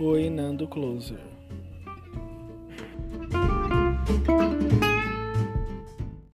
Oi, Nando Closer.